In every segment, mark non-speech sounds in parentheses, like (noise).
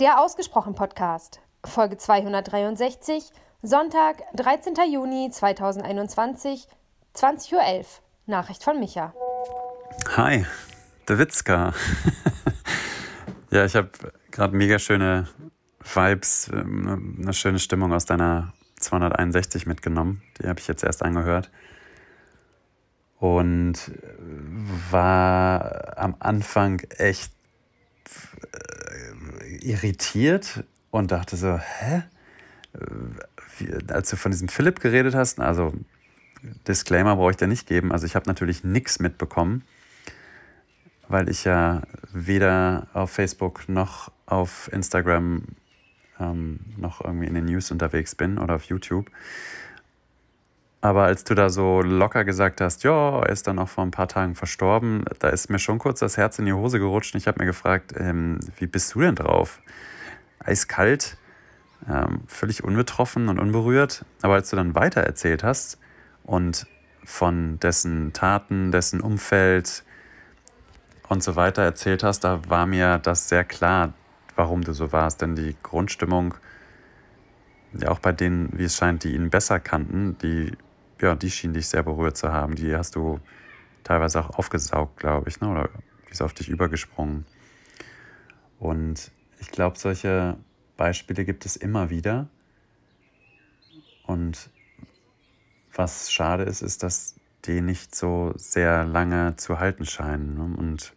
Der Ausgesprochen Podcast, Folge 263, Sonntag, 13. Juni 2021, 20.11 Uhr. Nachricht von Micha. Hi, der Witzka. (laughs) ja, ich habe gerade mega schöne Vibes, ähm, eine schöne Stimmung aus deiner 261 mitgenommen. Die habe ich jetzt erst angehört. Und war am Anfang echt äh, irritiert und dachte so, hä? Wie, als du von diesem Philipp geredet hast, also Disclaimer brauche ich dir nicht geben, also ich habe natürlich nichts mitbekommen, weil ich ja weder auf Facebook noch auf Instagram ähm, noch irgendwie in den News unterwegs bin oder auf YouTube. Aber als du da so locker gesagt hast, ja, er ist dann auch vor ein paar Tagen verstorben, da ist mir schon kurz das Herz in die Hose gerutscht ich habe mir gefragt, ähm, wie bist du denn drauf? Eiskalt, ähm, völlig unbetroffen und unberührt. Aber als du dann weiter erzählt hast und von dessen Taten, dessen Umfeld und so weiter erzählt hast, da war mir das sehr klar, warum du so warst. Denn die Grundstimmung, ja auch bei denen, wie es scheint, die ihn besser kannten, die ja, die schien dich sehr berührt zu haben. Die hast du teilweise auch aufgesaugt, glaube ich, ne? oder die ist auf dich übergesprungen. Und ich glaube, solche Beispiele gibt es immer wieder. Und was schade ist, ist, dass die nicht so sehr lange zu halten scheinen. Ne? Und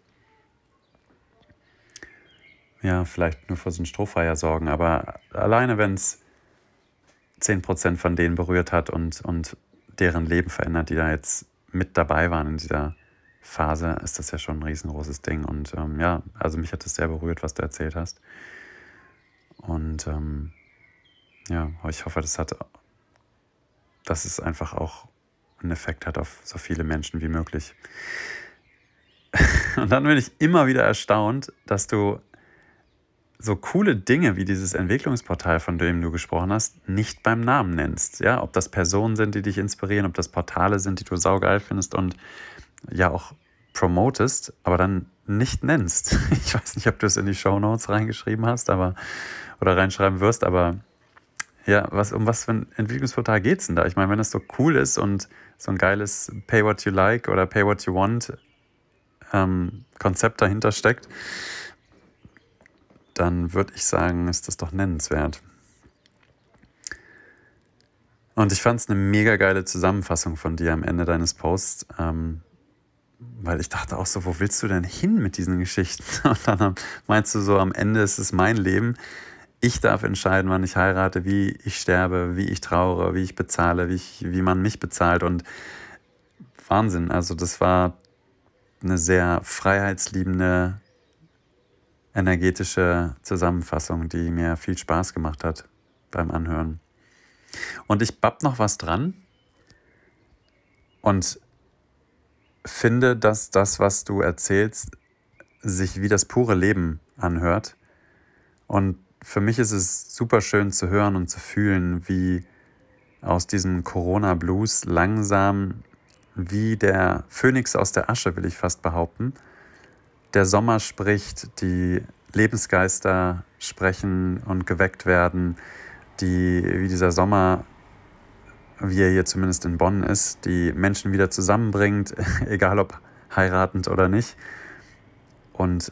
ja, vielleicht nur für so ein Strohfeuer sorgen, aber alleine wenn es 10% von denen berührt hat und, und deren Leben verändert, die da jetzt mit dabei waren in dieser Phase, ist das ja schon ein riesengroßes Ding. Und ähm, ja, also mich hat es sehr berührt, was du erzählt hast. Und ähm, ja, ich hoffe, das hat, dass es einfach auch einen Effekt hat auf so viele Menschen wie möglich. (laughs) Und dann bin ich immer wieder erstaunt, dass du so coole Dinge wie dieses Entwicklungsportal, von dem du gesprochen hast, nicht beim Namen nennst. Ja, ob das Personen sind, die dich inspirieren, ob das Portale sind, die du saugeil findest und ja auch promotest, aber dann nicht nennst. (laughs) Ich weiß nicht, ob du es in die Show Notes reingeschrieben hast, aber oder reinschreiben wirst, aber ja, was, um was für ein Entwicklungsportal geht es denn da? Ich meine, wenn es so cool ist und so ein geiles Pay What You Like oder Pay What You Want ähm, Konzept dahinter steckt, dann würde ich sagen, ist das doch nennenswert. Und ich fand es eine mega geile Zusammenfassung von dir am Ende deines Posts, ähm, weil ich dachte auch so, wo willst du denn hin mit diesen Geschichten? (laughs) Und dann meinst du so, am Ende ist es mein Leben. Ich darf entscheiden, wann ich heirate, wie ich sterbe, wie ich trauere, wie ich bezahle, wie, ich, wie man mich bezahlt. Und Wahnsinn, also das war eine sehr freiheitsliebende, energetische Zusammenfassung, die mir viel Spaß gemacht hat beim Anhören. Und ich bapp noch was dran und finde, dass das, was du erzählst, sich wie das pure Leben anhört. Und für mich ist es super schön zu hören und zu fühlen, wie aus diesem Corona-Blues langsam wie der Phönix aus der Asche, will ich fast behaupten, der Sommer spricht, die Lebensgeister sprechen und geweckt werden, die, wie dieser Sommer, wie er hier zumindest in Bonn ist, die Menschen wieder zusammenbringt, (laughs) egal ob heiratend oder nicht. Und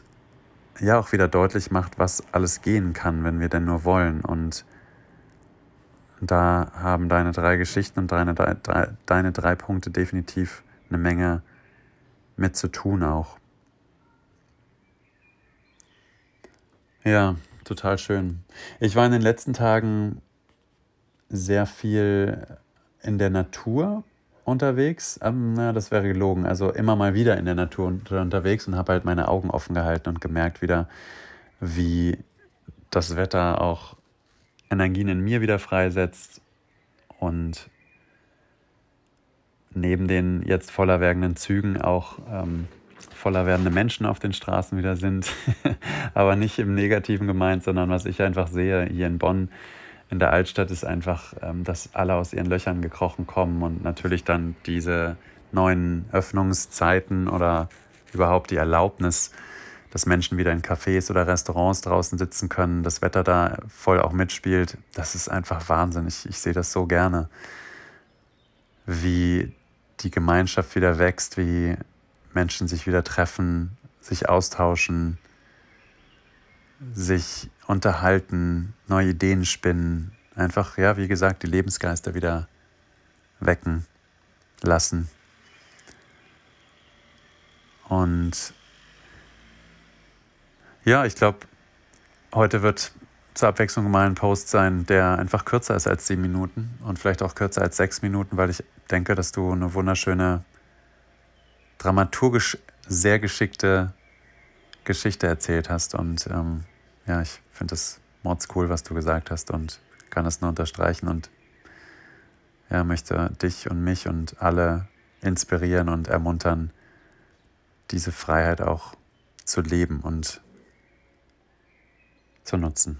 ja, auch wieder deutlich macht, was alles gehen kann, wenn wir denn nur wollen. Und da haben deine drei Geschichten und deine, deine drei Punkte definitiv eine Menge mit zu tun auch. Ja, total schön. Ich war in den letzten Tagen sehr viel in der Natur unterwegs. Ähm, na, das wäre gelogen. Also immer mal wieder in der Natur unterwegs und habe halt meine Augen offen gehalten und gemerkt wieder, wie das Wetter auch Energien in mir wieder freisetzt und neben den jetzt voller werdenden Zügen auch ähm, voller werdende Menschen auf den Straßen wieder sind. (laughs) Aber nicht im Negativen gemeint, sondern was ich einfach sehe hier in Bonn, in der Altstadt, ist einfach, ähm, dass alle aus ihren Löchern gekrochen kommen und natürlich dann diese neuen Öffnungszeiten oder überhaupt die Erlaubnis, dass Menschen wieder in Cafés oder Restaurants draußen sitzen können, das Wetter da voll auch mitspielt. Das ist einfach Wahnsinn. Ich, ich sehe das so gerne, wie die Gemeinschaft wieder wächst, wie Menschen sich wieder treffen, sich austauschen, sich unterhalten, neue Ideen spinnen. Einfach, ja, wie gesagt, die Lebensgeister wieder wecken lassen. Und ja, ich glaube, heute wird zur Abwechslung mal ein Post sein, der einfach kürzer ist als sieben Minuten und vielleicht auch kürzer als sechs Minuten, weil ich denke, dass du eine wunderschöne, dramaturgisch sehr geschickte Geschichte erzählt hast. Und ähm, ja, ich finde das mords cool, was du gesagt hast und kann das nur unterstreichen und ja, möchte dich und mich und alle inspirieren und ermuntern, diese Freiheit auch zu leben und zu nutzen.